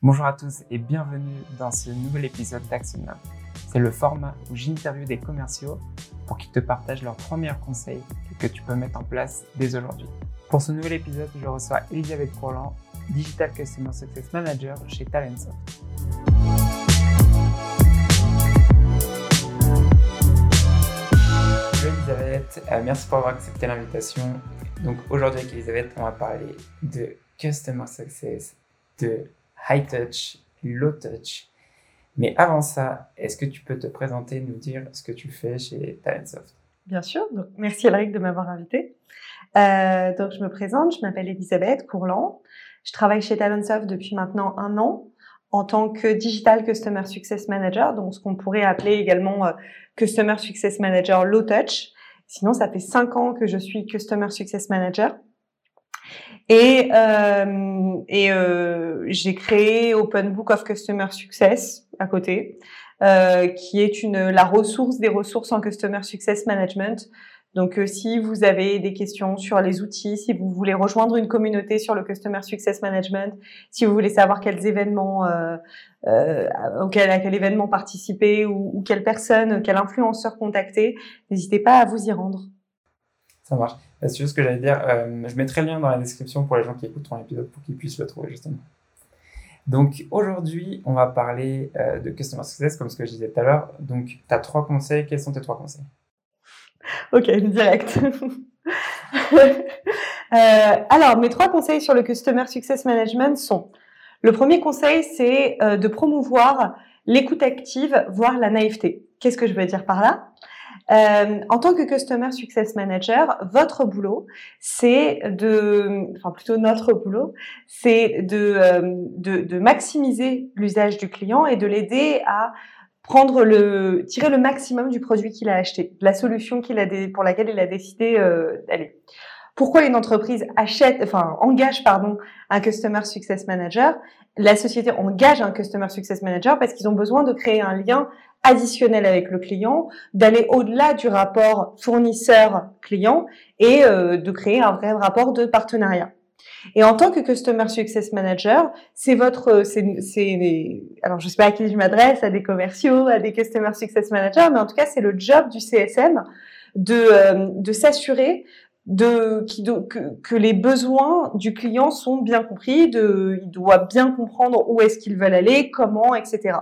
Bonjour à tous et bienvenue dans ce nouvel épisode d'Action C'est le format où j'interviewe des commerciaux pour qu'ils te partagent leurs meilleurs conseils que tu peux mettre en place dès aujourd'hui. Pour ce nouvel épisode, je reçois Elisabeth Courland, Digital Customer Success Manager chez Talentsoft. Bonjour Elisabeth, euh, merci pour avoir accepté l'invitation. Donc aujourd'hui avec Elisabeth, on va parler de Customer Success, de high touch, low touch. Mais avant ça, est-ce que tu peux te présenter, nous dire ce que tu fais chez Talentsoft? Bien sûr. Merci Alric de m'avoir invité. Euh, donc, je me présente. Je m'appelle Elisabeth Courland. Je travaille chez Talentsoft depuis maintenant un an en tant que Digital Customer Success Manager, donc ce qu'on pourrait appeler également euh, Customer Success Manager Low Touch. Sinon, ça fait cinq ans que je suis Customer Success Manager. Et, euh, et euh, j'ai créé Open Book of Customer Success à côté, euh, qui est une la ressource des ressources en Customer Success Management. Donc, euh, si vous avez des questions sur les outils, si vous voulez rejoindre une communauté sur le Customer Success Management, si vous voulez savoir quels événements, euh, euh, auquel, à quel événement participer ou, ou quelle personne, quel influenceur contacter, n'hésitez pas à vous y rendre. Ça marche. C'est juste ce que j'allais dire. Euh, je mettrai le lien dans la description pour les gens qui écouteront l'épisode pour qu'ils puissent le trouver justement. Donc aujourd'hui, on va parler euh, de Customer Success, comme ce que je disais tout à l'heure. Donc, tu as trois conseils. Quels sont tes trois conseils? Ok, direct. euh, alors, mes trois conseils sur le Customer Success Management sont le premier conseil, c'est de promouvoir l'écoute active, voire la naïveté. Qu'est-ce que je veux dire par là? Euh, en tant que Customer Success Manager, votre boulot, c'est de, enfin plutôt notre boulot, c'est de, euh, de, de maximiser l'usage du client et de l'aider à prendre le, tirer le maximum du produit qu'il a acheté, de la solution qu'il a pour laquelle il a décidé euh, d'aller. Pourquoi une entreprise achète, enfin engage pardon un Customer Success Manager? La société engage un Customer Success Manager parce qu'ils ont besoin de créer un lien additionnel avec le client, d'aller au-delà du rapport fournisseur-client et euh, de créer un vrai rapport de partenariat. Et en tant que Customer Success Manager, c'est votre, c'est, alors je sais pas à qui je m'adresse, à des commerciaux, à des Customer Success Managers, mais en tout cas c'est le job du CSM de, euh, de s'assurer de, qui, que, que, les besoins du client sont bien compris, de, il doit bien comprendre où est-ce qu'ils veulent aller, comment, etc.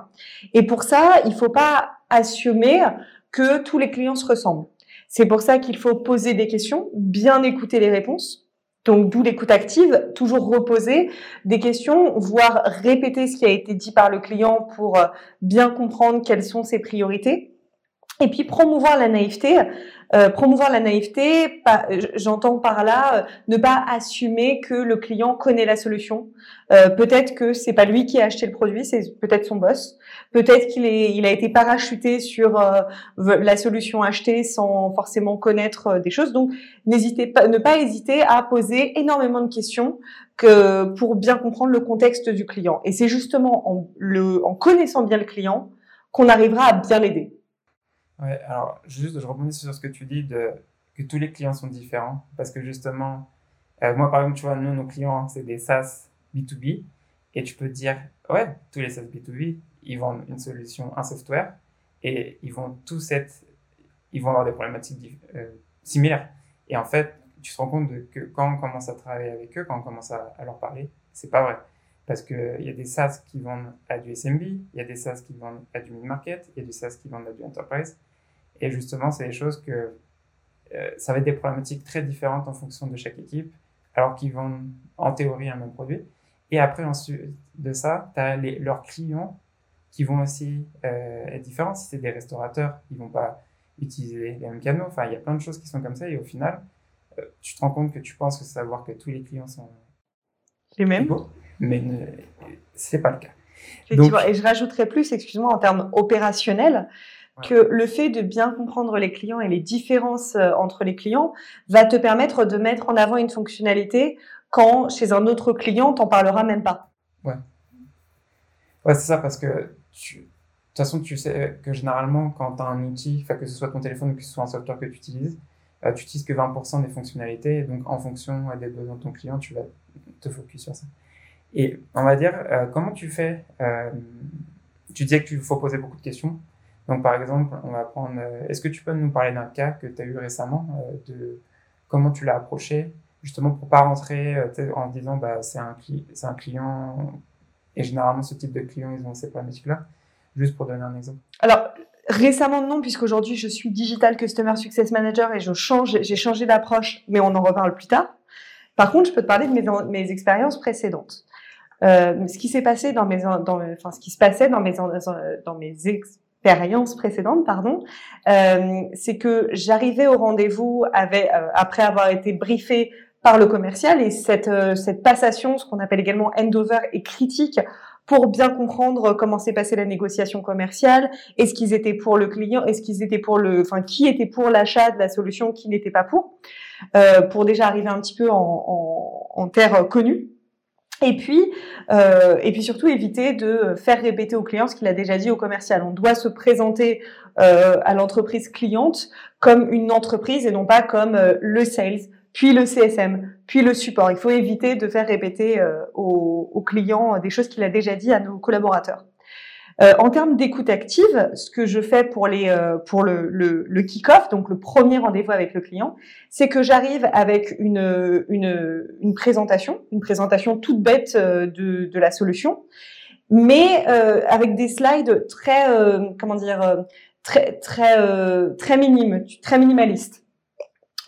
Et pour ça, il faut pas assumer que tous les clients se ressemblent. C'est pour ça qu'il faut poser des questions, bien écouter les réponses. Donc, d'où l'écoute active, toujours reposer des questions, voire répéter ce qui a été dit par le client pour euh, bien comprendre quelles sont ses priorités. Et puis promouvoir la naïveté. Euh, promouvoir la naïveté, j'entends par là euh, ne pas assumer que le client connaît la solution. Euh, peut-être que c'est pas lui qui a acheté le produit, c'est peut-être son boss. Peut-être qu'il il a été parachuté sur euh, la solution achetée sans forcément connaître des choses. Donc, n'hésitez pas, ne pas hésiter à poser énormément de questions que pour bien comprendre le contexte du client. Et c'est justement en, le, en connaissant bien le client qu'on arrivera à bien l'aider. Ouais, alors juste, je rebondis sur ce que tu dis de que tous les clients sont différents parce que justement, euh, moi par exemple, tu vois, nous, nos clients, c'est des SaaS B2B et tu peux dire, ouais, tous les SaaS B2B, ils vendent une solution, un software et ils vont tous être, ils vont avoir des problématiques euh, similaires. Et en fait, tu te rends compte de que quand on commence à travailler avec eux, quand on commence à, à leur parler, c'est pas vrai. Parce qu'il y a des SaaS qui vendent à du SMB, il y a des SaaS qui vendent à du mid-market, il y a des SaaS qui vendent à du enterprise. Et justement, c'est des choses que euh, ça va être des problématiques très différentes en fonction de chaque équipe, alors qu'ils vendent en théorie un même produit. Et après, ensuite de ça, tu as les, leurs clients qui vont aussi euh, être différents. Si c'est des restaurateurs, ils vont pas utiliser les mêmes canaux. Enfin, il y a plein de choses qui sont comme ça. Et au final, euh, tu te rends compte que tu penses que savoir que tous les clients sont les mêmes, mais c'est pas le cas. et je rajouterais plus, excuse-moi, en termes opérationnels, que le fait de bien comprendre les clients et les différences euh, entre les clients va te permettre de mettre en avant une fonctionnalité quand chez un autre client, t'en parleras même pas. Ouais. Ouais, c'est ça, parce que tu... de toute façon, tu sais que généralement, quand tu as un outil, que ce soit ton téléphone ou que ce soit un software que tu utilises, euh, tu utilises que 20% des fonctionnalités. Et donc, en fonction des besoins de ton client, tu vas te focus sur ça. Et on va dire, comment tu fais Tu disais qu'il faut poser beaucoup de questions. Donc, par exemple, on va prendre. Est-ce que tu peux nous parler d'un cas que tu as eu récemment de comment tu l'as approché, justement pour pas rentrer en disant bah, c'est un, un client, et généralement ce type de clients, ils ont ces problématiques-là, juste pour donner un exemple. Alors, Récemment, non, puisqu'aujourd'hui, je suis Digital Customer Success Manager et je change, j'ai changé d'approche, mais on en reparle plus tard. Par contre, je peux te parler de mes, mes expériences précédentes. Euh, ce qui s'est passé dans mes, dans, enfin, ce qui se passait dans mes, dans mes expériences précédentes, pardon, euh, c'est que j'arrivais au rendez-vous euh, après avoir été briefé par le commercial et cette, euh, cette passation, ce qu'on appelle également handover, est critique pour bien comprendre comment s'est passée la négociation commerciale, est-ce qu'ils étaient pour le client, est-ce qu'ils étaient pour le, enfin qui était pour l'achat de la solution, qui n'était pas pour, pour déjà arriver un petit peu en, en, en terre connue. Et puis, euh, et puis surtout éviter de faire répéter au client ce qu'il a déjà dit au commercial. On doit se présenter euh, à l'entreprise cliente comme une entreprise et non pas comme euh, le sales, puis le CSM, puis le support. Il faut éviter de faire répéter euh, aux, clients des choses qu'il a déjà dit à nos collaborateurs. Euh, en termes d'écoute active, ce que je fais pour les euh, pour le, le, le kick-off, donc le premier rendez-vous avec le client, c'est que j'arrive avec une, une, une présentation, une présentation toute bête de, de la solution, mais avec des slides très comment dire très très très minimes, très minimalistes.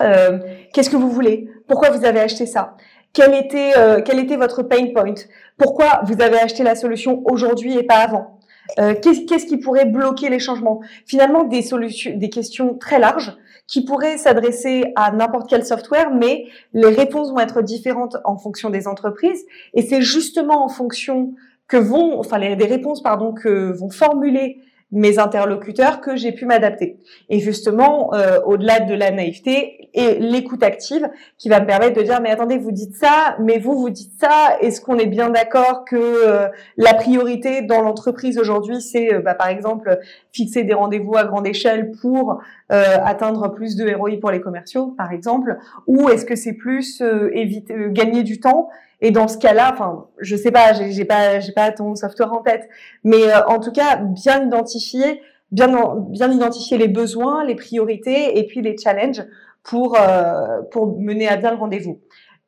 Euh, qu'est-ce que vous voulez? Pourquoi vous avez acheté ça? Quel était, euh, quel était votre pain point? Pourquoi vous avez acheté la solution aujourd'hui et pas avant? Euh, Qu'est-ce qui pourrait bloquer les changements? Finalement, des solutions, des questions très larges qui pourraient s'adresser à n'importe quel software, mais les réponses vont être différentes en fonction des entreprises. Et c'est justement en fonction que vont, enfin, les, des réponses, pardon, que vont formuler mes interlocuteurs que j'ai pu m'adapter. Et justement, euh, au-delà de la naïveté et l'écoute active qui va me permettre de dire mais attendez, vous dites ça, mais vous vous dites ça, est-ce qu'on est bien d'accord que euh, la priorité dans l'entreprise aujourd'hui c'est euh, bah, par exemple fixer des rendez-vous à grande échelle pour atteindre plus de ROI pour les commerciaux par exemple, ou est-ce que c'est plus éviter gagner du temps et dans ce cas-là, enfin, je sais pas, j'ai pas, j'ai pas ton software en tête, mais euh, en tout cas, bien identifier, bien, bien identifier les besoins, les priorités et puis les challenges pour euh, pour mener à bien le rendez-vous.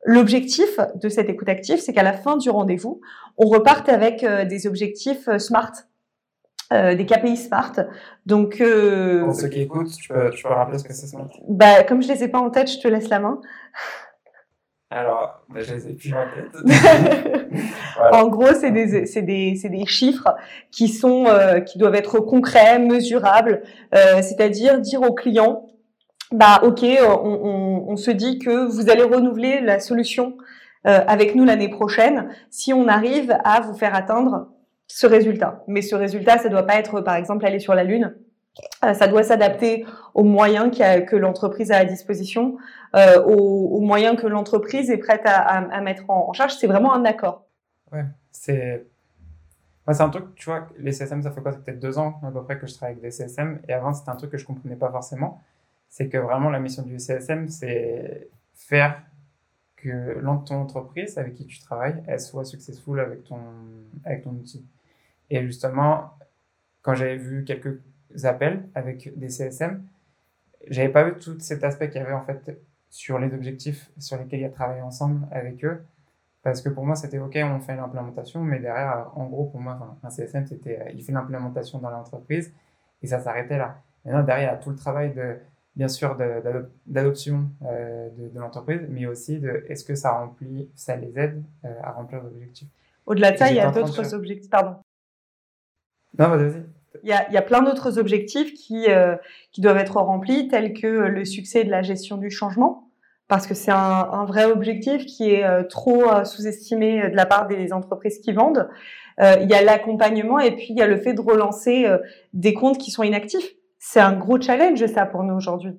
L'objectif de cette écoute active, c'est qu'à la fin du rendez-vous, on reparte avec euh, des objectifs SMART, des KPI SMART. Donc, pour ceux qui écoutent, tu peux, tu peux rappeler ce que c'est SMART Bah, comme je les ai pas en tête, je te laisse la main. Alors, bah, je les ai plus en tête. En gros, c'est des, c'est des, c'est des chiffres qui sont, euh, qui doivent être concrets, mesurables, euh, c'est-à-dire dire au client, bah ok, on, on, on, se dit que vous allez renouveler la solution euh, avec nous l'année prochaine si on arrive à vous faire atteindre ce résultat. Mais ce résultat, ça doit pas être, par exemple, aller sur la lune. Euh, ça doit s'adapter aux moyens que l'entreprise a à disposition, euh, aux, moyens que l'entreprise est prête à, mettre en, charge. C'est vraiment un accord. Ouais, c'est. c'est un truc, tu vois, les CSM, ça fait quoi? Ça peut-être deux ans à peu près que je travaille avec des CSM. Et avant, c'était un truc que je comprenais pas forcément. C'est que vraiment, la mission du CSM, c'est faire que ton entreprise avec qui tu travailles, elle soit successful avec ton, avec ton outil. Et justement, quand j'avais vu quelques appels avec des CSM, j'avais pas vu tout cet aspect qu'il y avait en fait sur les objectifs sur lesquels il y a travaillé ensemble avec eux. Parce que pour moi, c'était OK, on fait l'implémentation, mais derrière, en gros, pour moi, un CSM, c'était, euh, il fait l'implémentation dans l'entreprise et ça s'arrêtait là. Maintenant, derrière, il y a tout le travail de, bien sûr, d'adoption euh, de, l'entreprise, mais aussi de est-ce que ça remplit, ça les aide euh, à remplir l'objectif. Au-delà de ça, il y a d'autres objectifs, pardon. Non, vas-y. Il y a, il y a plein d'autres objectifs qui, euh, qui doivent être remplis, tels que le succès de la gestion du changement, parce que c'est un, un, vrai objectif qui est euh, trop euh, sous-estimé de la part des entreprises qui vendent. il y a l'accompagnement et puis il y a le fait de relancer des comptes qui sont inactifs. C'est un gros challenge ça pour nous aujourd'hui.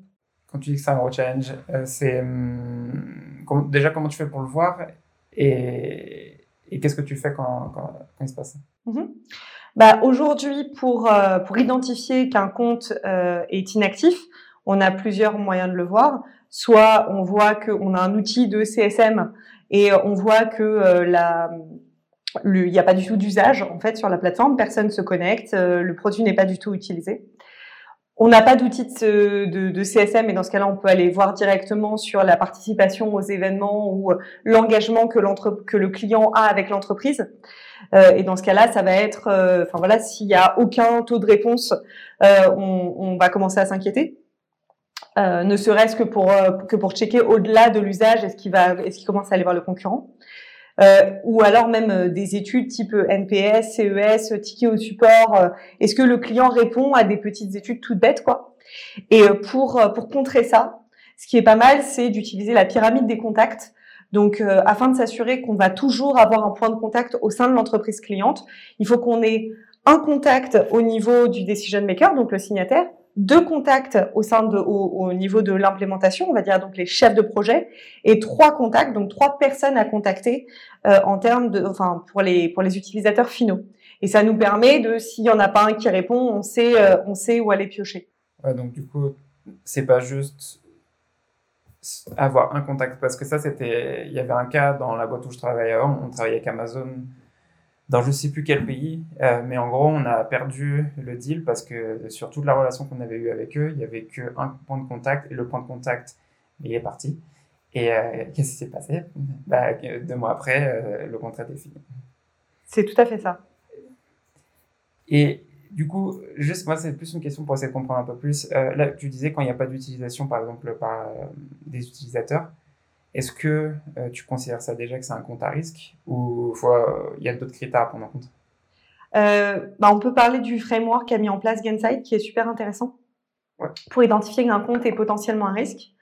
Quand tu dis que c'est un gros challenge, c'est hum, déjà comment tu fais pour le voir et, et qu'est-ce que tu fais quand, quand, quand il se passe? Mm-hmm. Bah, Aujourd'hui, pour, euh, pour identifier qu'un compte euh, est inactif, on a plusieurs moyens de le voir. Soit on voit qu'on a un outil de CSM et on voit que euh, il n'y a pas du tout d'usage en fait sur la plateforme, personne se connecte, le produit n'est pas du tout utilisé. On n'a pas d'outil de, CSM et dans ce cas-là, on peut aller voir directement sur la participation aux événements ou l'engagement que, le client a avec l'entreprise. Euh, et dans ce cas-là, ça va être, euh, voilà, s'il y a aucun taux de réponse, euh, on, va commencer à s'inquiéter. Euh, ne serait-ce que pour que pour checker au-delà de l'usage, est-ce qu'il va, est-ce qu'il commence à aller voir le concurrent euh, ou alors même des études type NPS, CES, ticket au support. Est-ce que le client répond à des petites études toutes bêtes, quoi? Et pour pour contrer ça, ce qui est pas mal, c'est d'utiliser la pyramide des contacts. Donc, euh, afin de s'assurer qu'on va toujours avoir un point de contact au sein de l'entreprise cliente, il faut qu'on ait un contact au niveau du decision maker, donc le signataire, deux contacts au sein de, au, niveau de l'implémentation, on va dire donc les chefs de projet, et trois contacts, donc trois personnes à contacter euh, en termes de, enfin pour les pour les utilisateurs finaux. Et ça nous permet de, s'il y en a pas un qui répond, on sait euh, on sait où aller piocher. Ouais, donc du coup, c'est pas juste avoir un contact parce que ça c'était il y avait un cas dans la boîte où je travaillais avant on travaillait avec Amazon dans je sais plus quel pays euh, mais en gros on a perdu le deal parce que sur toute la relation qu'on avait eue avec eux il y avait que un point de contact et le point de contact il est parti. Et euh, qu'est-ce qui s'est passé? Bah, deux mois après euh, le contrat est fini. C'est tout à fait ça. Et du coup, juste moi, c'est plus une question pour essayer de comprendre un peu plus. Là, tu disais quand il n'y a pas d'utilisation, par exemple, par des utilisateurs, est-ce que euh, tu considères ça déjà que c'est un compte à risque ou il y a d'autres critères à prendre en compte? Bah, On peut parler du framework qu'a mis en place Gainsight qui est super intéressant pour identifier qu'un compte est potentiellement un risque.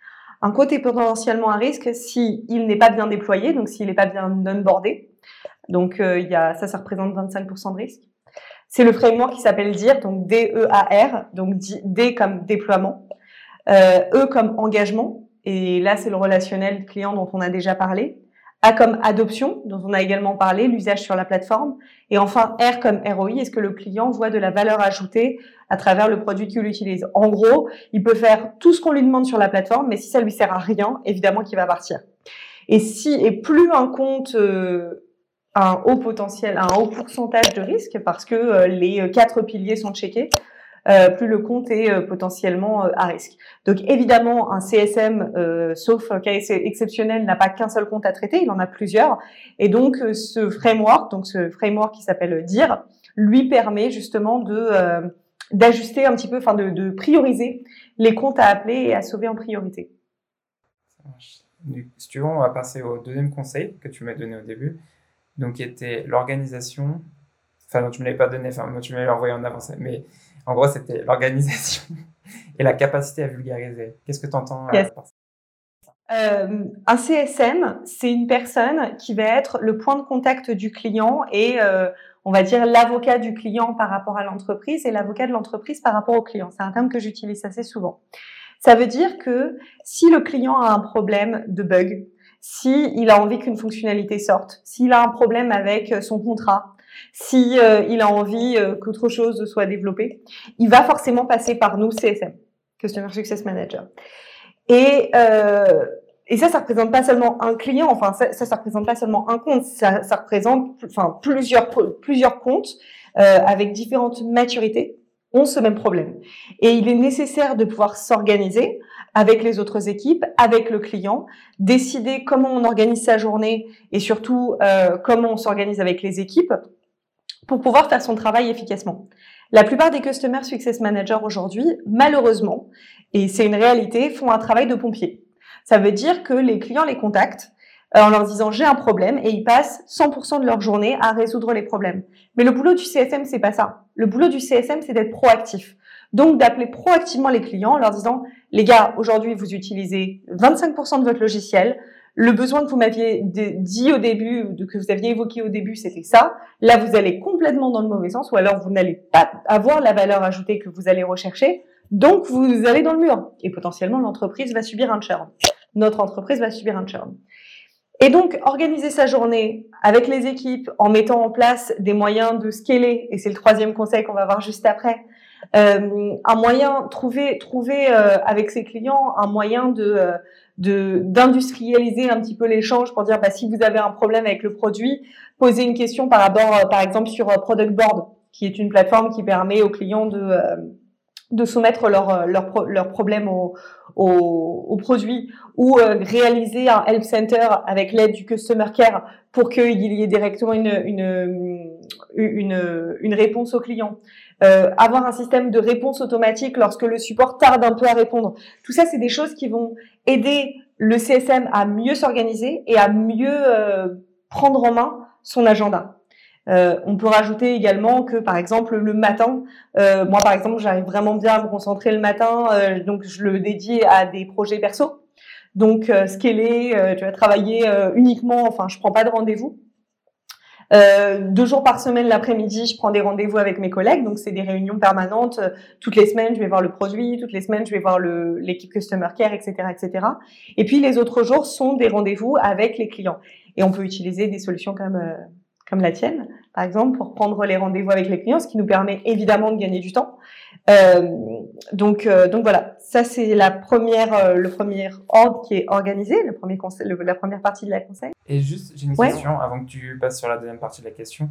Un compte est potentiellement un risque s'il il n'est pas bien déployé, donc s'il n'est pas bien onboardé. Donc, il y a, ça, ça représente 25% de risque. C'est le framework qui s'appelle DIR, donc D-E-A-R, donc D comme déploiement, euh, E comme engagement, et là c'est le relationnel client dont on a déjà parlé, A comme adoption, dont on a également parlé, l'usage sur la plateforme, et enfin R comme ROI, est-ce que le client voit de la valeur ajoutée à travers le produit qu'il utilise? En gros, il peut faire tout ce qu'on lui demande sur la plateforme, mais si ça lui sert à rien, évidemment qu'il va partir. Et si et plus un compte euh, un haut potentiel, un haut pourcentage de risque parce que euh, les quatre piliers sont checkés. Euh, plus le compte est euh, potentiellement à risque. Donc évidemment, un CSM, sauf cas exceptionnel, n'a pas qu'un seul compte à traiter, il en a plusieurs. Et donc ce framework, donc ce framework qui s'appelle DIR, lui permet justement de d'ajuster un petit peu, enfin de, prioriser les comptes à appeler et à sauver en priorité. Si tu veux, on va passer au deuxième conseil que tu m'as donné au début donc qui était l'organisation. Enfin, tu me l'avais pas donné, enfin, tu me l'avais envoyé en avance, mais en gros, c'était l'organisation et la capacité à vulgariser. Qu'est-ce que tu entends euh, par ça? Euh, un CSM, c'est une personne qui va être le point de contact du client et euh, on va dire l'avocat du client par rapport à l'entreprise et l'avocat de l'entreprise par rapport au client. C'est un terme que j'utilise assez souvent. Ça veut dire que si le client a un problème de bug, si il a envie qu'une fonctionnalité sorte, s'il a un problème avec son contrat, si euh, il a envie euh, qu'autre chose soit développée, il va forcément passer par nous CSM, Customer Success Manager. Et et ça, ça représente pas seulement un client, enfin ça, ça, représente pas seulement un compte, ça, ça représente enfin plusieurs plusieurs comptes avec différentes maturités ont ce même problème. Et il est nécessaire de pouvoir s'organiser avec les autres équipes, avec le client, décider comment on organise sa journée et surtout euh, comment on s'organise avec les équipes pour pouvoir faire son travail efficacement. La plupart des Customer Success Managers aujourd'hui, malheureusement, et c'est une réalité, font un travail de pompier. Ça veut dire que les clients les contactent, euh, en leur disant j'ai un problème et ils passent 100% de leur journée à résoudre les problèmes. Mais le boulot du CSM, c'est pas ça. Le boulot du CSM, c'est d'être proactif. Donc d'appeler proactivement les clients en leur disant les gars, aujourd'hui vous utilisez 25% de votre logiciel. Le besoin que vous m'aviez dit au début, que vous aviez évoqué au début, c'était ça. Là, vous allez complètement dans le mauvais sens, ou alors vous n'allez pas avoir la valeur ajoutée que vous allez rechercher. Donc, vous allez dans le mur. Et potentiellement, l'entreprise va subir un churn. Notre entreprise va subir un churn. Et donc, organiser sa journée avec les équipes en mettant en place des moyens de scaler, et c'est le troisième conseil qu'on va voir juste après, euh, un moyen, trouver, trouver euh, avec ses clients un moyen de, euh, de d'industrialiser un petit peu l'échange pour dire bah, si vous avez un problème avec le produit, posez une question par rapport, par exemple, sur Product Board, qui est une plateforme qui permet aux clients de de soumettre leurs leur, leur problèmes au, au, au, produit ou euh, réaliser un help center avec l'aide du customer care pour qu'il y ait directement une, une, une, une réponse au client. Euh, avoir un système de réponse automatique lorsque le support tarde un peu à répondre. Tout ça, c'est des choses qui vont aider le CSM à mieux s'organiser et à mieux euh, prendre en main son agenda. Euh, on peut rajouter également que, par exemple, le matin, euh, moi, par exemple, j'arrive vraiment bien à me concentrer le matin, euh, donc je le dédie à des projets perso. Donc, euh, scaler, euh, tu vas travailler uniquement, enfin, je prends pas de rendez-vous. Deux jours par semaine l'après-midi, je prends des rendez-vous avec mes collègues, donc c'est des réunions permanentes. toutes les semaines, je vais voir le produit, toutes les semaines, je vais voir l'équipe customer care, etc., etc. Et puis les autres jours sont des rendez-vous avec les clients. Et on peut utiliser des solutions comme comme la tienne, par exemple, pour prendre les rendez-vous avec les clients, ce qui nous permet évidemment de gagner du temps. Euh, donc, euh, donc voilà, ça c'est la première, euh, le premier ordre qui est organisé, le premier conseil, la première partie de la conseil. Et juste, j'ai une question avant que tu passes sur la deuxième partie de la question.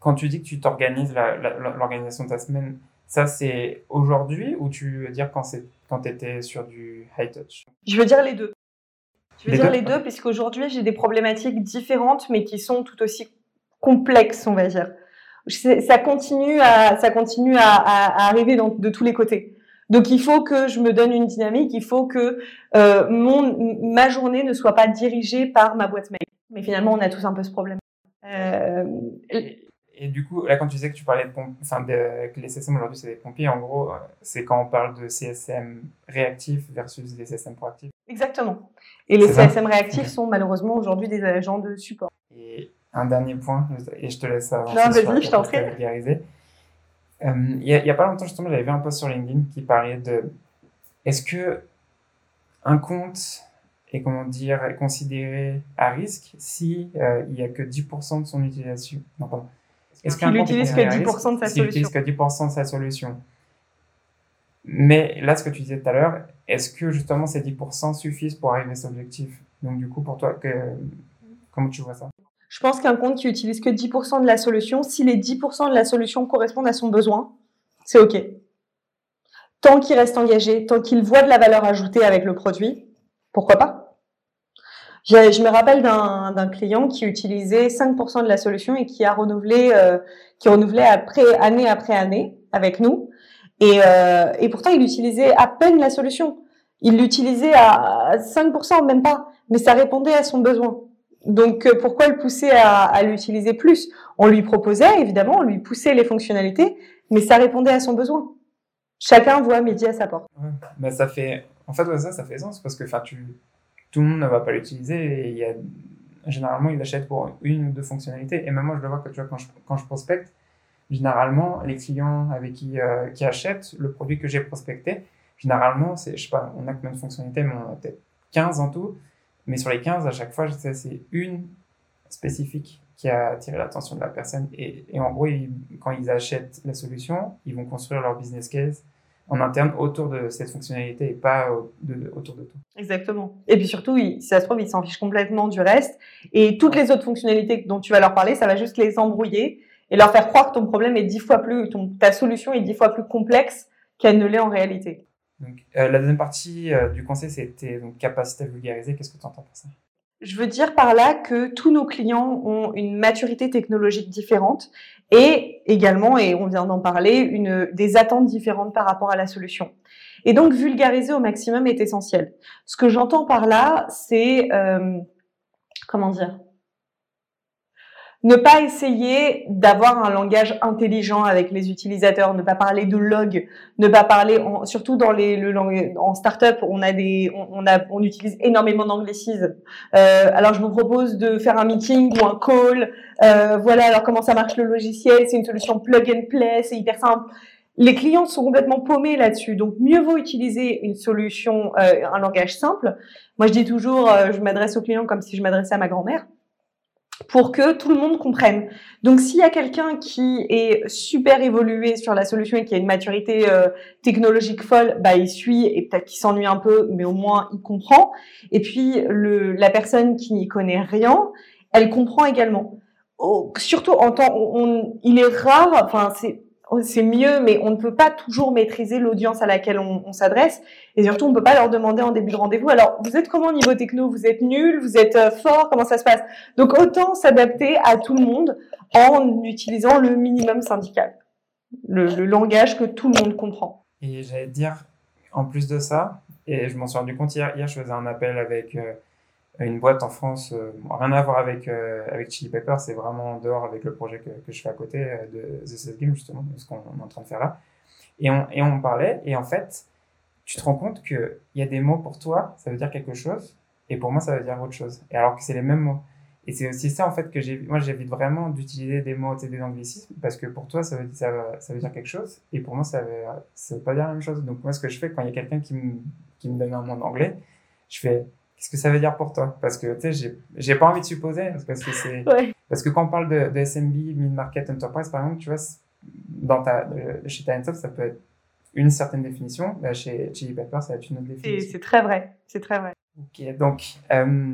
Quand tu dis que tu t'organises l'organisation de ta semaine, ça c'est aujourd'hui ou tu veux dire quand c'est quand tu étais sur du high touch? Je veux dire les deux. Je veux dire les deux, puisqu'aujourd'hui j'ai des problématiques différentes, mais qui sont tout aussi complexe, on va dire. Ça continue à, ça continue à, à, arriver de tous les côtés. Donc il faut que je me donne une dynamique, il faut que euh, mon, ma journée ne soit pas dirigée par ma boîte mail. Mais finalement, on a tous un peu ce problème. Euh, et du coup, là, quand tu disais que tu parlais de, de, que les CSM aujourd'hui c'est des pompiers, en gros, c'est quand on parle de CSM réactifs versus des CSM proactifs. Exactement. Et les CSM réactifs sont malheureusement aujourd'hui des agents de support. Un dernier point, et je te laisse avancer. Non, vas-y, je t'en prie. Euh, il n'y a, a, pas longtemps, justement, j'avais vu un post sur LinkedIn qui parlait de est-ce que un compte est, comment dire, considéré à risque si euh, il n'y a que 10% de son utilisation Non, pardon. Est-ce qu'un compte utilise que 10% de sa solution utilise que 10% de sa solution? Mais là, ce que tu disais tout à l'heure, est-ce que justement ces 10% suffisent pour arriver à cet objectif? Donc, du coup, pour toi, que, comment tu vois ça? Je pense qu'un compte qui utilise que 10% de la solution, si les 10% de la solution correspondent à son besoin, c'est OK. Tant qu'il reste engagé, tant qu'il voit de la valeur ajoutée avec le produit, pourquoi pas? Je me rappelle d'un client qui utilisait 5% de la solution et qui a renouvelé, euh, qui renouvelait après, année après année avec nous. Euh, et pourtant, il utilisait à peine la solution. Il l'utilisait à 5%, même pas, mais ça répondait à son besoin. Donc euh, pourquoi le pousser à, l'utiliser plus? On lui proposait évidemment, on lui poussait les fonctionnalités, mais ça répondait à son besoin. Chacun voit midi à sa porte. Mais ça fait, en fait, ça, ça fait sens parce que, tu, tout le monde ne va pas l'utiliser et généralement, il l'achète pour une ou deux fonctionnalités. Et même moi, je le vois que quand je, prospecte, généralement, les clients avec qui, euh, qui achètent le produit que j'ai prospecté, généralement, je sais pas, on a combien de fonctionnalités, mais on a peut-être 15 en tout. Mais sur les 15, à chaque fois, c'est une spécifique qui a attiré l'attention de la personne. Et, en gros, quand ils achètent la solution, ils vont construire leur business case en interne autour de cette fonctionnalité et pas autour de tout. Exactement. Et puis surtout, si ça se trouve, ils s'en fichent complètement du reste. Et toutes les autres fonctionnalités dont tu vas leur parler, ça va juste les embrouiller et leur faire croire que ton problème est dix fois plus, ta solution est dix fois plus complexe qu'elle ne l'est en réalité. Euh, la deuxième partie euh, du conseil, c'était capacité à vulgariser. Qu'est-ce que tu entends par ça Je veux dire par là que tous nos clients ont une maturité technologique différente et également, et on vient d'en parler, des attentes différentes par rapport à la solution. Et donc, vulgariser au maximum est essentiel. Ce que j'entends par là, c'est, euh, comment dire, ne pas essayer d'avoir un langage intelligent avec les utilisateurs, ne pas parler de log, ne pas parler, surtout dans les le en startup, on a des, on, a, on utilise énormément d'anglicisme. Euh, alors je vous propose de faire un meeting ou un call. Euh, voilà, alors comment ça marche le logiciel C'est une solution plug and play, c'est hyper simple. Les clients sont complètement paumés là-dessus, donc mieux vaut utiliser une solution, euh, un langage simple. Moi, je dis toujours, euh, je m'adresse aux clients comme si je m'adressais à ma grand-mère pour que tout le monde comprenne. Donc s'il y a quelqu'un qui est super évolué sur la solution et qui a une maturité euh, technologique folle, bah il suit et peut-être qu'il s'ennuie un peu, mais au moins il comprend. Et puis le, la personne qui n'y connaît rien, elle comprend également. surtout en temps, on, il est rare, enfin c'est c'est mieux, mais on ne peut pas toujours maîtriser l'audience à laquelle on, s'adresse. Et surtout, on ne peut pas leur demander en début de rendez-vous. Alors, vous êtes comment au niveau techno? Vous êtes nul Vous êtes euh, fort Comment ça se passe? Donc, autant s'adapter à tout le monde en utilisant le minimum syndical, le, langage que tout le monde comprend. Et j'allais dire, en plus de ça, et je m'en suis rendu compte hier, hier je faisais un appel avec... Euh, une boîte en France, euh, rien à voir avec, euh, avec Chili Pepper, c'est vraiment en dehors avec le projet que, que je fais à côté euh, de The Set Game, justement, ce qu'on est en train de faire là. Et on, et on parlait, et en fait, tu te rends compte qu'il y a des mots pour toi, ça veut dire quelque chose, et pour moi, ça veut dire autre chose. Et alors que c'est les mêmes mots. Et c'est aussi ça, en fait, que j'ai, moi, j'évite vraiment d'utiliser des mots, des anglicismes, parce que pour toi, ça veut, ça, dire quelque chose, et pour moi, ça veut, veut pas dire la même chose. Donc, moi, ce que je fais quand il y a quelqu'un qui me, qui me donne un mot en anglais, je fais, qu'est-ce que ça veut dire pour toi Parce que tu sais, j'ai pas envie de supposer, parce que c'est parce que quand on parle de, de SMB, mid market enterprise par exemple, tu vois, dans ta chez Talentsoft, ça peut être une certaine définition, là, chez Chili Pepper, ça va être une autre définition. C'est très vrai, c'est très vrai. Ok, donc euh,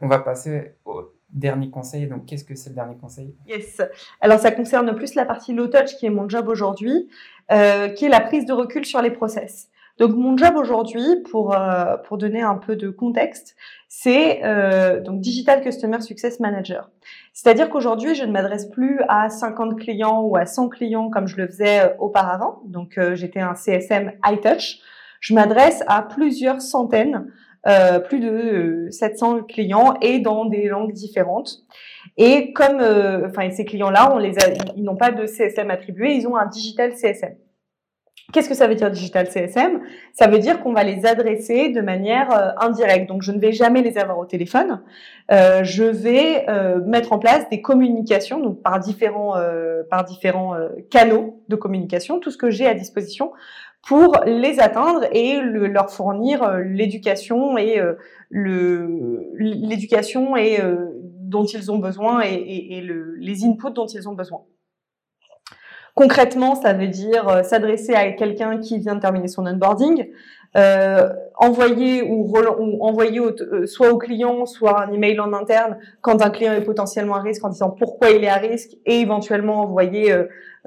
on va passer au dernier conseil. Donc, qu'est-ce que c'est le dernier conseil? Yes. Alors, ça concerne plus la partie low touch qui est mon job aujourd'hui, euh, qui est la prise de recul sur les process. Donc mon job aujourd'hui, pour euh, pour donner un peu de contexte, c'est euh, donc digital customer success manager. C'est-à-dire qu'aujourd'hui, je ne m'adresse plus à 50 clients ou à 100 clients comme je le faisais euh, auparavant. Donc j'étais un CSM high touch. Je m'adresse à plusieurs centaines, plus de 700 clients et dans des langues différentes. Et comme, enfin, ces clients-là, on les a, ils n'ont pas de CSM attribué, ils ont un digital CSM. Qu'est-ce que ça veut dire digital CSM Ça veut dire qu'on va les adresser de manière euh, indirecte. Donc, je ne vais jamais les avoir au téléphone. Euh, je vais euh, mettre en place des communications, donc par différents euh, par différents euh, canaux de communication, tout ce que j'ai à disposition pour les atteindre et le, leur fournir l'éducation et le l'éducation et dont ils ont besoin et, et, et le, les inputs dont ils ont besoin. Concrètement, ça veut dire euh, s'adresser à quelqu'un qui vient de terminer son onboarding, euh, envoyer ou, envoyer euh, soit au client, soit un email en interne quand un client est potentiellement à risque en disant pourquoi il est à risque et éventuellement envoyer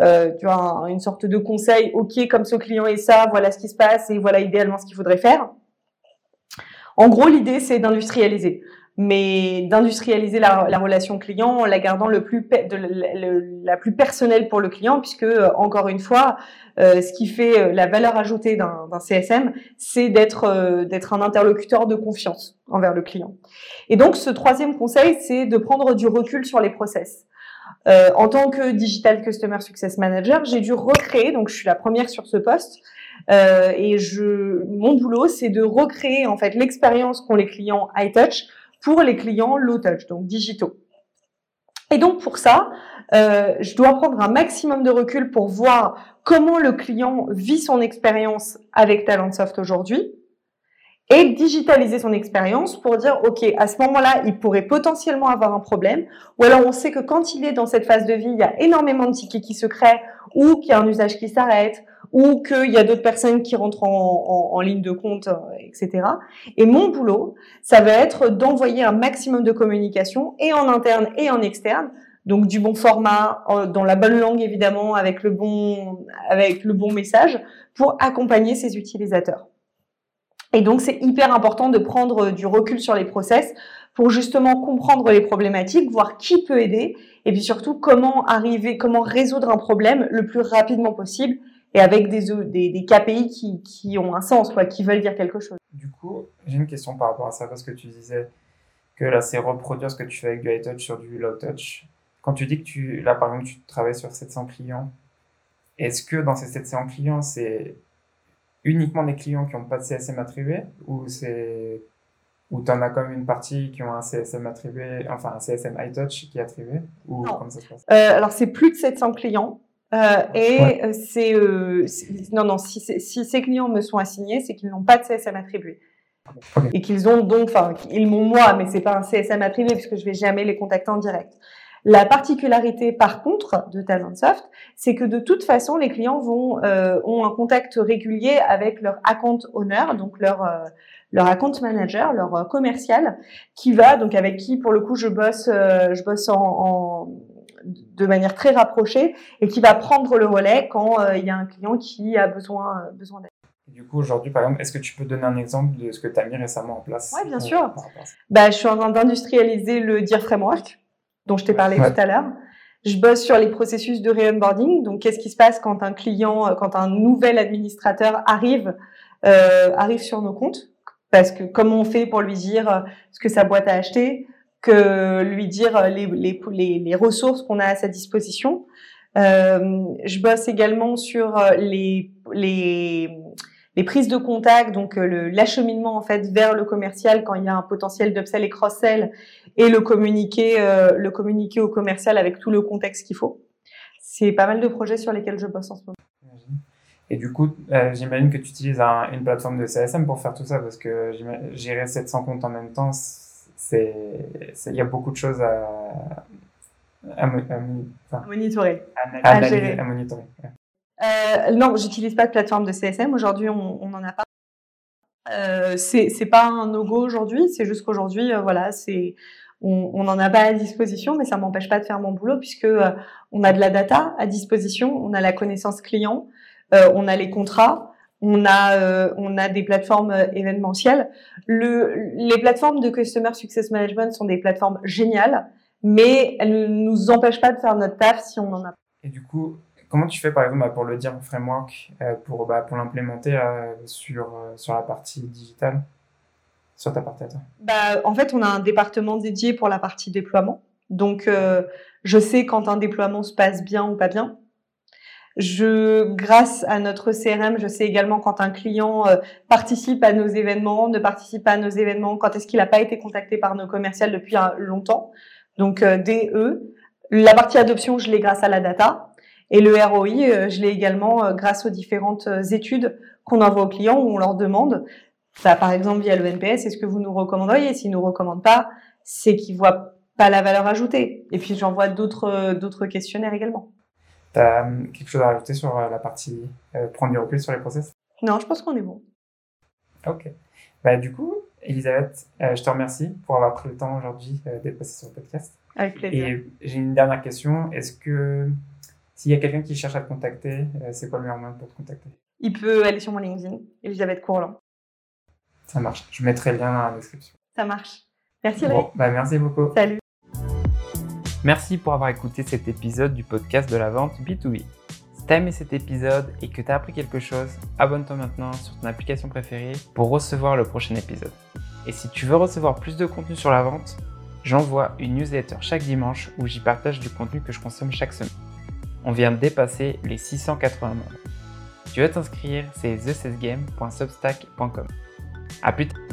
euh, tu vois, une sorte de conseil, ok, comme ce client est ça, voilà ce qui se passe et voilà idéalement ce qu'il faudrait faire. En gros, l'idée, c'est d'industrialiser mais d'industrialiser la, la, relation client en la gardant le plus la plus personnelle pour le client, puisque euh, encore une fois, euh, ce qui fait euh, la valeur ajoutée d'un CSM, c'est d'être d'être un interlocuteur de confiance envers le client. Et donc, ce troisième conseil, c'est de prendre du recul sur les process. En tant que digital customer success manager, j'ai dû recréer, donc je suis la première sur ce poste, et je, mon boulot, c'est de recréer en fait l'expérience qu'ont les clients high touch pour les clients low touch, donc digitaux. Et donc pour ça, euh, je dois prendre un maximum de recul pour voir comment le client vit son expérience avec Talentsoft aujourd'hui et digitaliser son expérience pour dire, OK, à ce moment-là, il pourrait potentiellement avoir un problème. Ou alors on sait que quand il est dans cette phase de vie, il y a énormément de tickets qui se créent ou qu'il y a un usage qui s'arrête ou qu'il y a d'autres personnes qui rentrent en, ligne de compte, euh, etc. Et mon boulot, ça va être d'envoyer un maximum de communication et en interne et en externe, donc du bon format, dans la bonne langue évidemment, avec le bon, avec le bon message, pour accompagner ces utilisateurs. Et donc c'est hyper important de prendre du recul sur les process pour justement comprendre les problématiques, voir qui peut aider, et puis surtout comment arriver, comment résoudre un problème le plus rapidement possible et avec des, des, des KPI qui, qui, ont un sens, quoi, qui veulent dire quelque chose. Du coup, j'ai une question par rapport à ça, parce que tu disais que là, c'est reproduire ce que tu fais avec du high touch sur du low touch. Quand tu dis que tu, là, par exemple, tu travailles sur 700 clients, est-ce que dans ces 700 clients, c'est uniquement des clients qui n'ont pas de CSM attribué ou c'est ou tu en as comme une partie qui ont un CSM attribué, enfin un CSM high touch qui est attribué ou non. ça se passe? Euh, Alors c'est plus de 700 clients. Euh, et euh, c'est euh, non non si, si ces clients me sont assignés, c'est qu'ils n'ont pas de CSM attribué. Et qu'ils ont donc, enfin, ils m'ont moi, mais c'est pas un CSM attribué puisque je vais jamais les contacter en direct. La particularité, par contre, de Talentsoft, c'est que de toute façon, les clients vont euh, ont un contact régulier avec leur account owner, donc leur leur account manager, leur commercial, qui va donc avec qui, pour le coup, je bosse, je bosse en, en, de manière très rapprochée et qui va prendre le relais quand il y a un client qui a besoin besoin d'aide. Du coup, aujourd'hui, par exemple, est-ce que tu peux donner un exemple de ce que tu as mis récemment en place Oui, bien sûr. Bah, je suis en train d'industrialiser le DIR Framework dont je t'ai parlé tout à l'heure. Je bosse sur les processus de re-onboarding. Donc, qu'est-ce qui se passe quand un client, euh, quand un nouvel administrateur arrive, euh, arrive sur nos comptes? Parce que comment on fait pour lui dire euh, ce que sa boîte a acheté, lui dire euh, les, les, les, ressources qu'on a à sa disposition. Euh, je bosse également sur les, les les prises de contact, donc euh, l'acheminement en fait vers le commercial quand il y a un potentiel d'upsell et cross-sell, et le communiquer, euh, le communiquer au commercial avec tout le contexte qu'il faut. C'est pas mal de projets sur lesquels je bosse en ce moment. Et du coup, euh, j'imagine que tu utilises une plateforme de CSM pour faire tout ça, parce que gérer 700 comptes en même temps, c'est, il y a beaucoup de choses à, à, monitorer. À, à, monitorer. Euh, non, j'utilise pas de plateforme de CSM. Aujourd'hui, on n'en a pas. Euh, c'est pas un no-go aujourd'hui. C'est juste qu'aujourd'hui, euh, voilà, c'est on n'en a pas à disposition, mais ça m'empêche pas de faire mon boulot puisque euh, on a de la data à disposition, on a la connaissance client, on a les contrats, on a on a des plateformes événementielles. Le, les plateformes de customer success management sont des plateformes géniales, mais elles ne nous empêchent pas de faire notre taf si on en a. Et du coup, Comment tu fais par exemple bah, pour le dire framework, euh, pour, bah, pour l'implémenter euh, sur, euh, sur la partie digitale, sur ta partie bah, En fait, on a un département dédié pour la partie déploiement. Donc, je sais quand un déploiement se passe bien ou pas bien. Je, grâce à notre CRM, je sais également quand un client participe à nos événements, ne participe pas à nos événements, quand est-ce qu'il n'a pas été contacté par nos commerciales depuis longtemps. Donc, DE. La partie adoption, je l'ai grâce à la data. Et le ROI, euh, je l'ai également euh, grâce aux différentes euh, études qu'on envoie aux clients où on leur demande, bah, par exemple via le NPS, est-ce que vous nous recommanderiez? S'ils nous recommandent pas, c'est qu'ils voient pas la valeur ajoutée. Et puis j'envoie d'autres d'autres questionnaires également. Tu as quelque chose à rajouter sur la partie prendre du recul sur les process? Non, je pense qu'on est bon. Ok. Bah, du coup, Elisabeth, je te remercie pour avoir pris le temps aujourd'hui d'être passée sur le podcast. Avec plaisir. Et j'ai une dernière question. Est-ce que s'il y a quelqu'un qui cherche à te contacter, euh, c'est quoi le meilleur moyen pour te contacter? Il peut aller sur mon LinkedIn, Elisabeth Courland. Ça marche. Je mettrai le lien dans la description. Ça marche. Merci, bon, bah Merci beaucoup. Salut. Merci pour avoir écouté cet épisode du podcast de la vente B2B. Si t'as aimé cet épisode et que t'as appris quelque chose, abonne-toi maintenant sur ton application préférée pour recevoir le prochain épisode. Et si tu veux recevoir plus de contenu sur la vente, j'envoie une newsletter chaque dimanche où j'y partage du contenu que je consomme chaque semaine on vient de dépasser les 680 membres. Tu veux t'inscrire, c'est thecesgame.substack.com. A plus tard